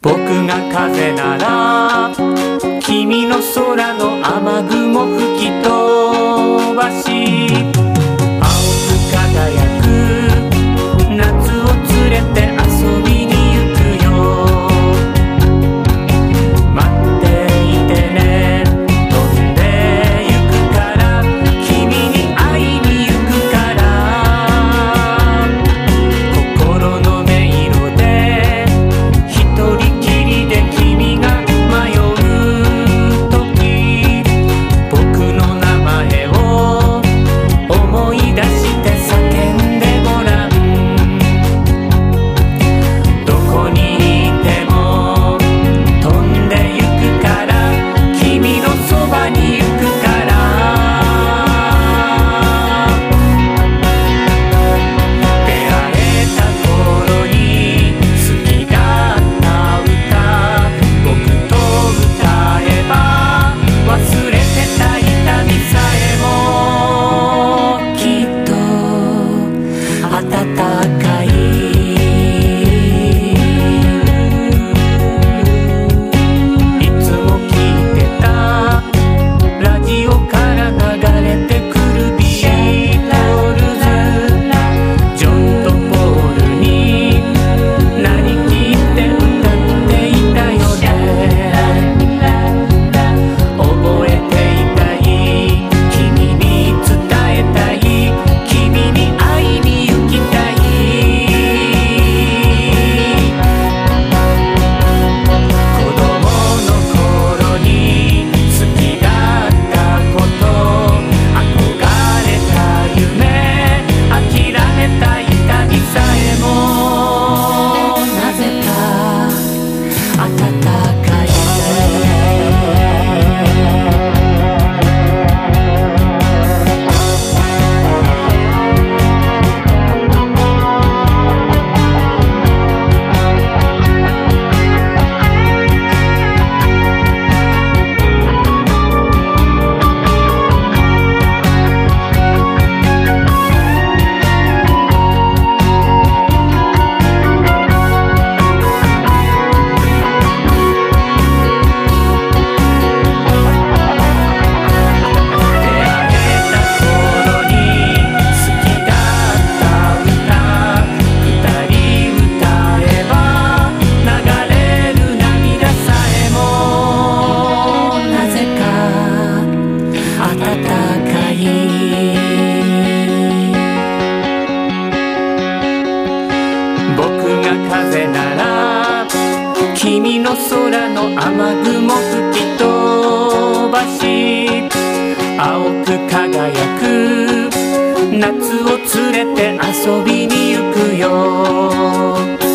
僕が風なら君の空の雨雲吹き飛ばし君の空の雨雲吹き飛ばし青く輝く夏を連れて遊びに行くよ。